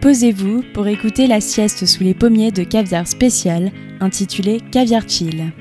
Posez-vous pour écouter la sieste sous les pommiers de caviar spécial intitulé Caviar Chill.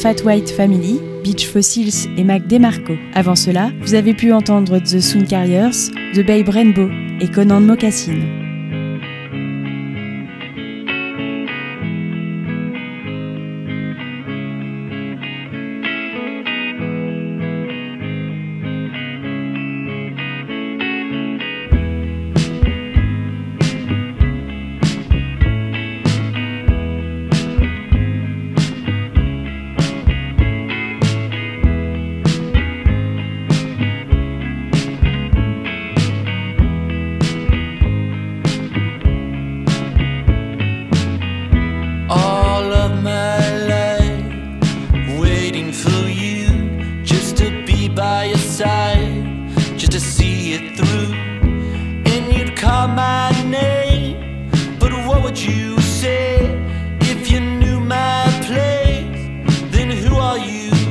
Fat White Family, Beach Fossils et Mac DeMarco. Avant cela, vous avez pu entendre The Soon Carriers, The Babe Rainbow et Conan Mocassin. Who are you?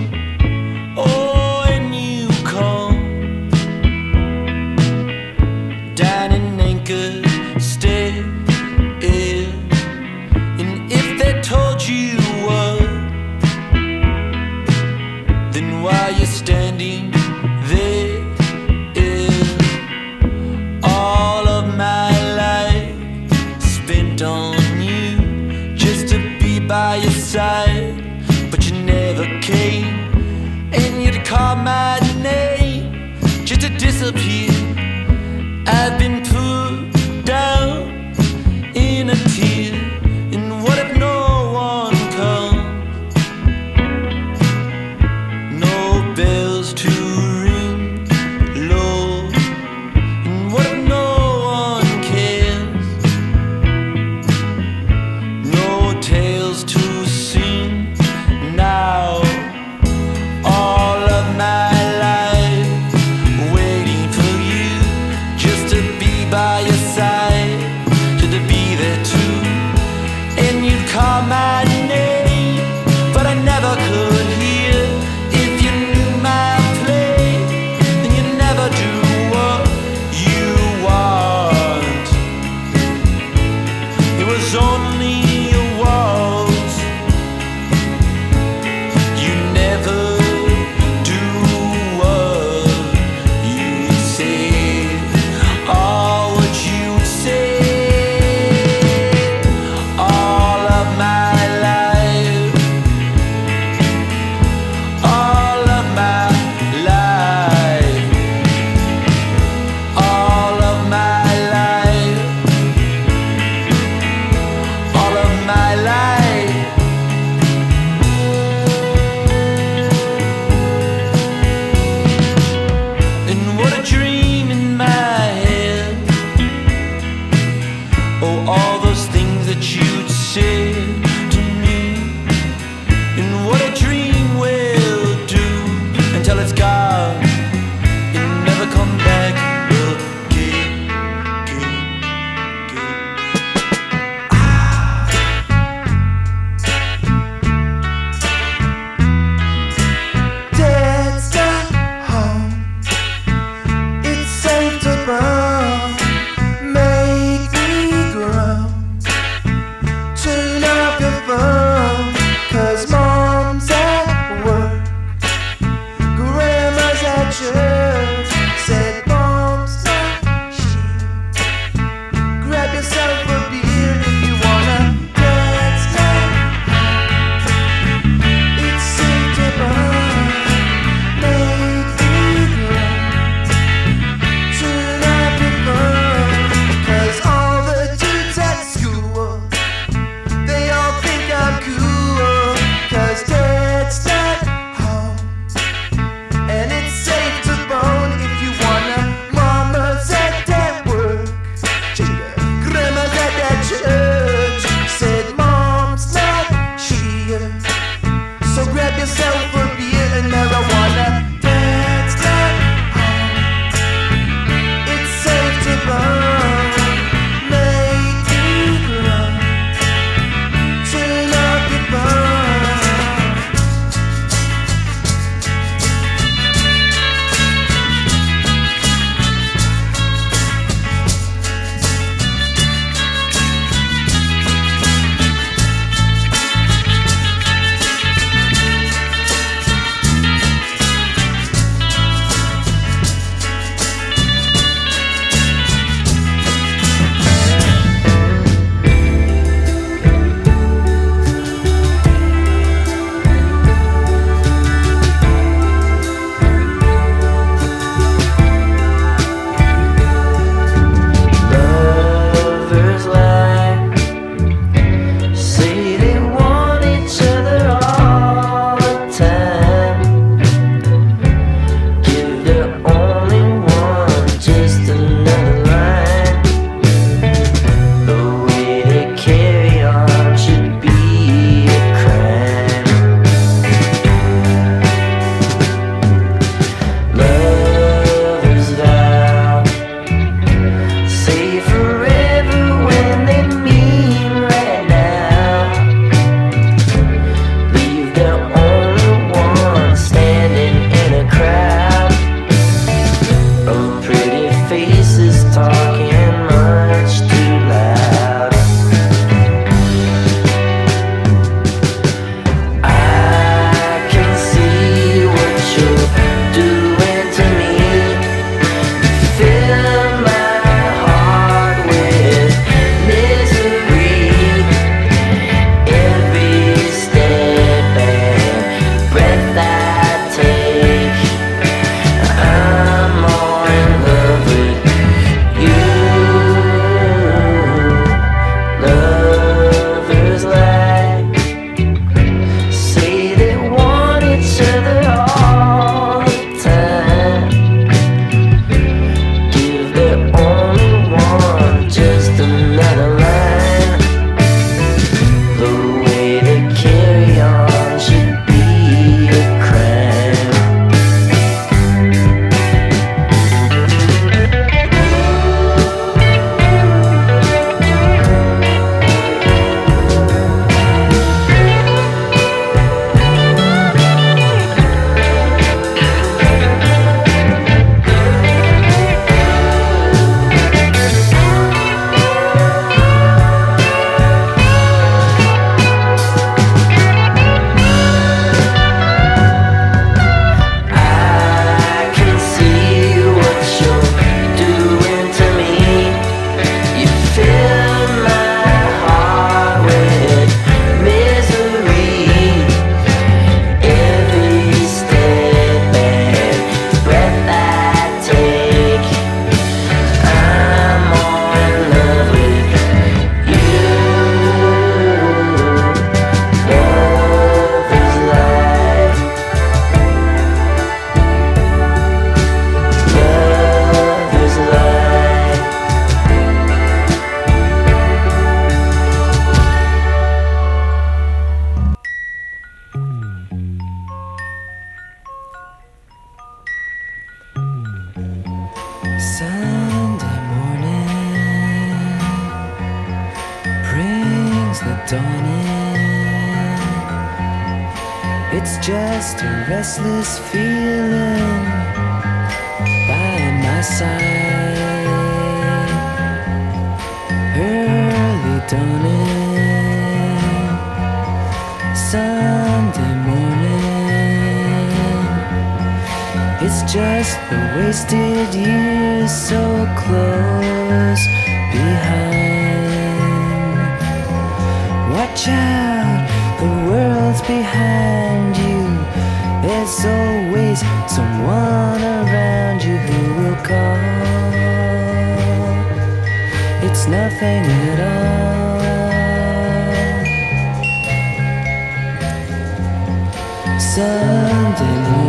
Morning,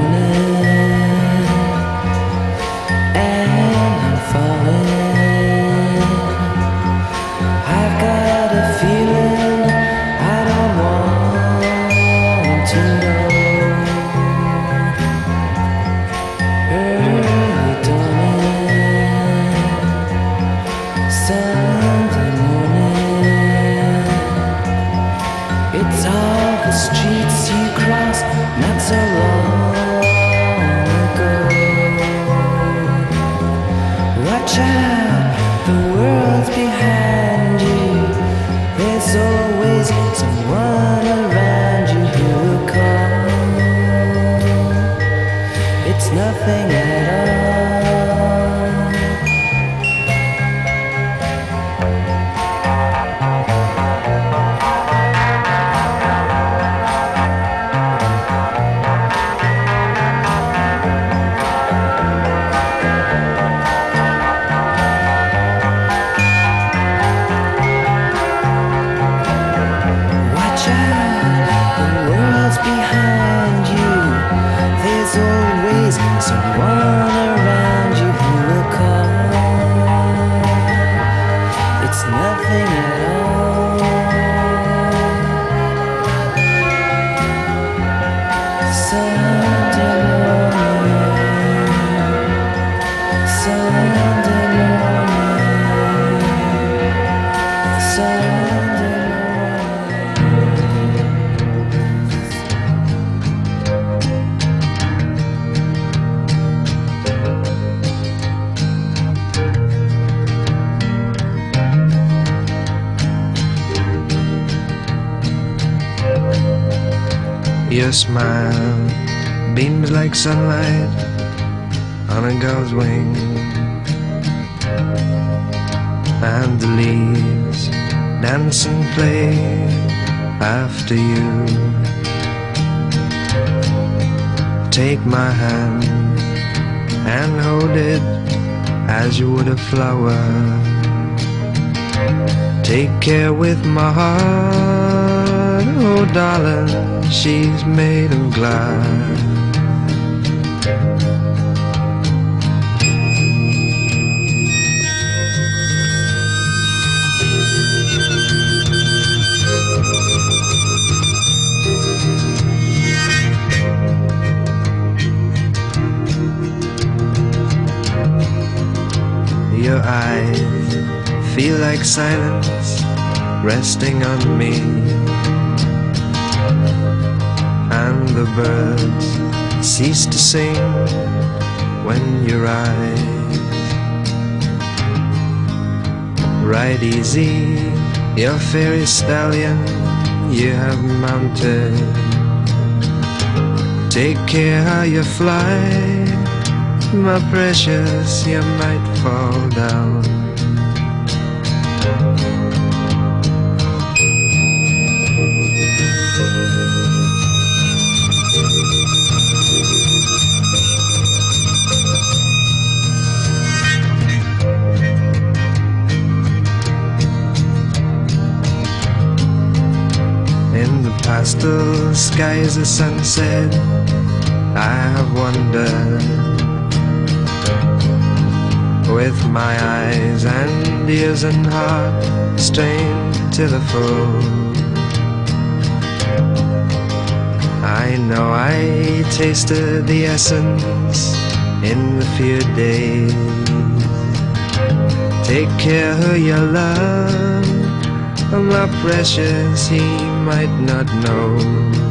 Your smile beams like sunlight on a gull's wing, and the leaves dance and play after you. Take my hand and hold it as you would a flower. Take care with my heart, oh darling, she's made of glass. Your eyes feel like silence resting on me. The birds cease to sing when you ride. ride easy. Your fairy stallion you have mounted. Take care how you fly, my precious, you might fall down. Pastel skies of sunset, I have wandered with my eyes and ears and heart strained to the full. I know I tasted the essence in the few days. Take care who you love, my precious he might not know.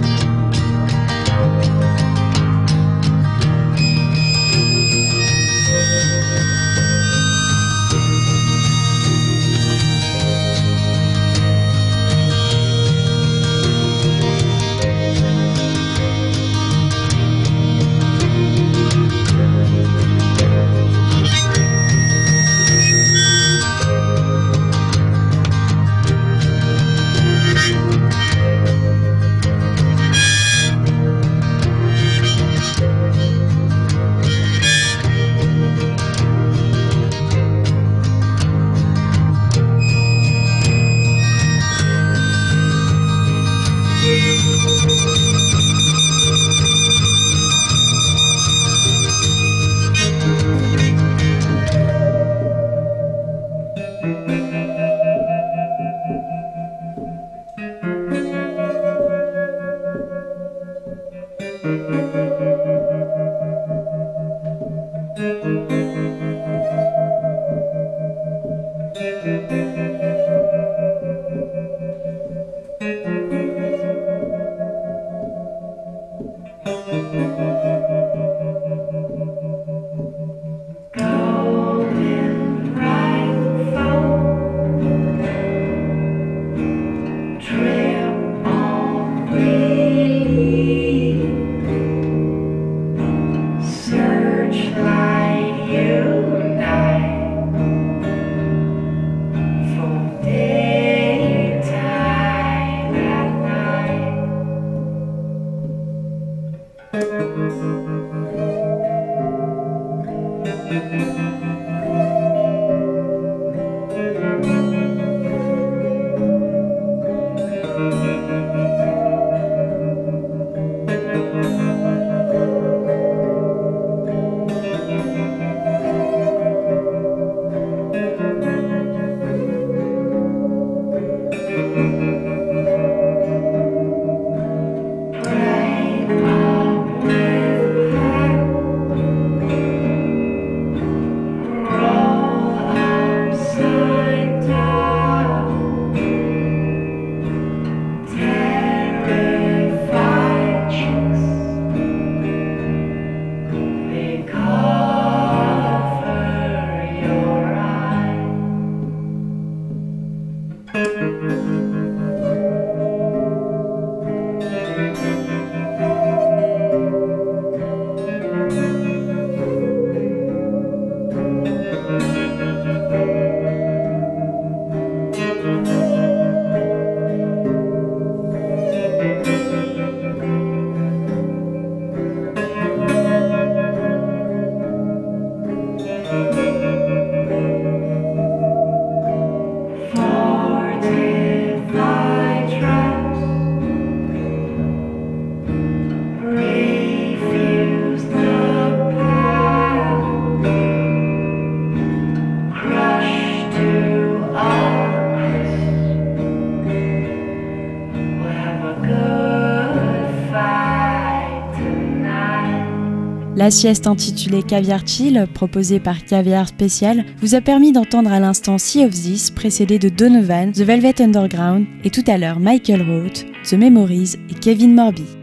La sieste intitulée Caviar Chill, proposée par Caviar Spécial, vous a permis d'entendre à l'instant Sea of This, précédé de Donovan, The Velvet Underground, et tout à l'heure Michael Roth, The Memories et Kevin Morby.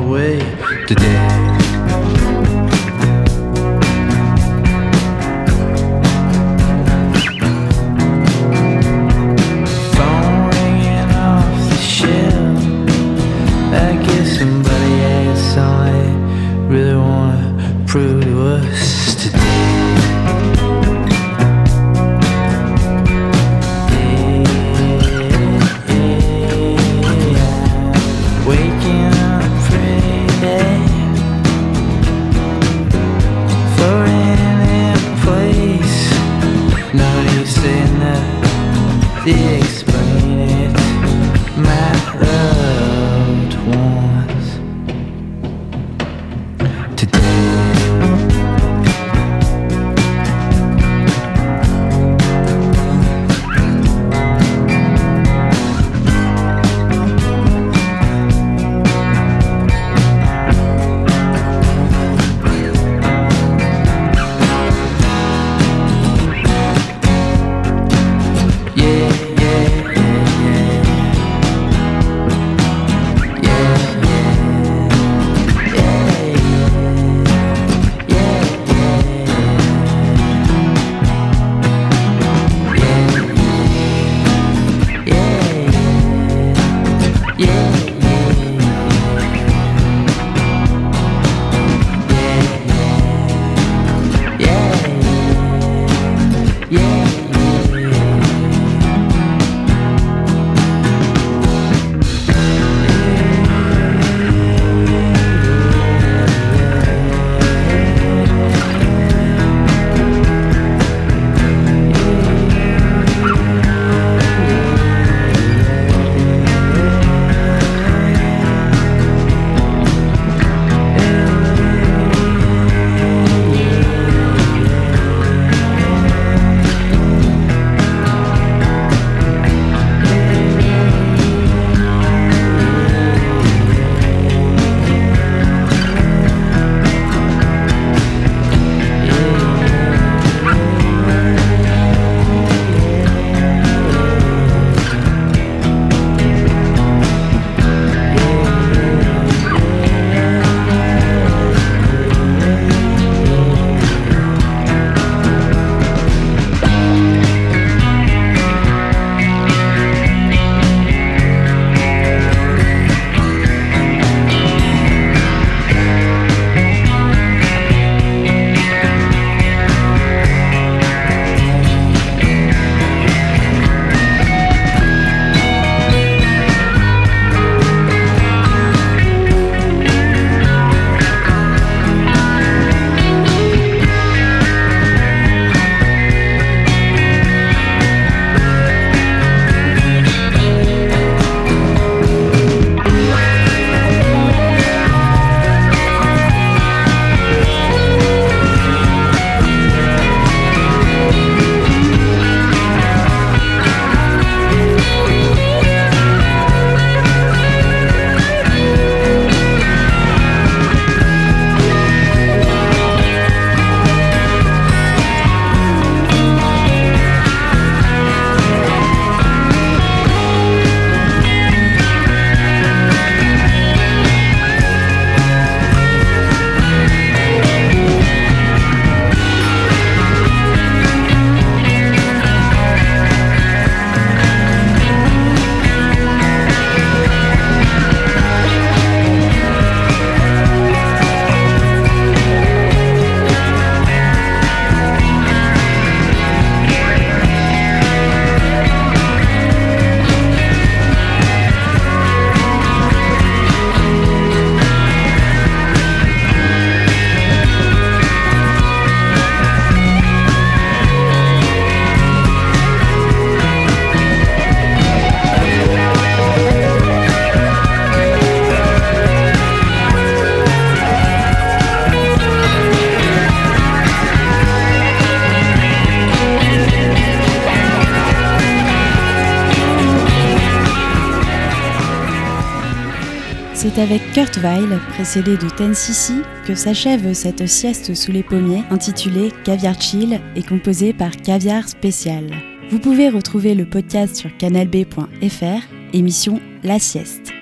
away today. Avec Kurt Weill, précédé de Ten Sissi, que s'achève cette sieste sous les pommiers intitulée Caviar Chill et composée par Caviar Spécial. Vous pouvez retrouver le podcast sur canalb.fr, émission La Sieste.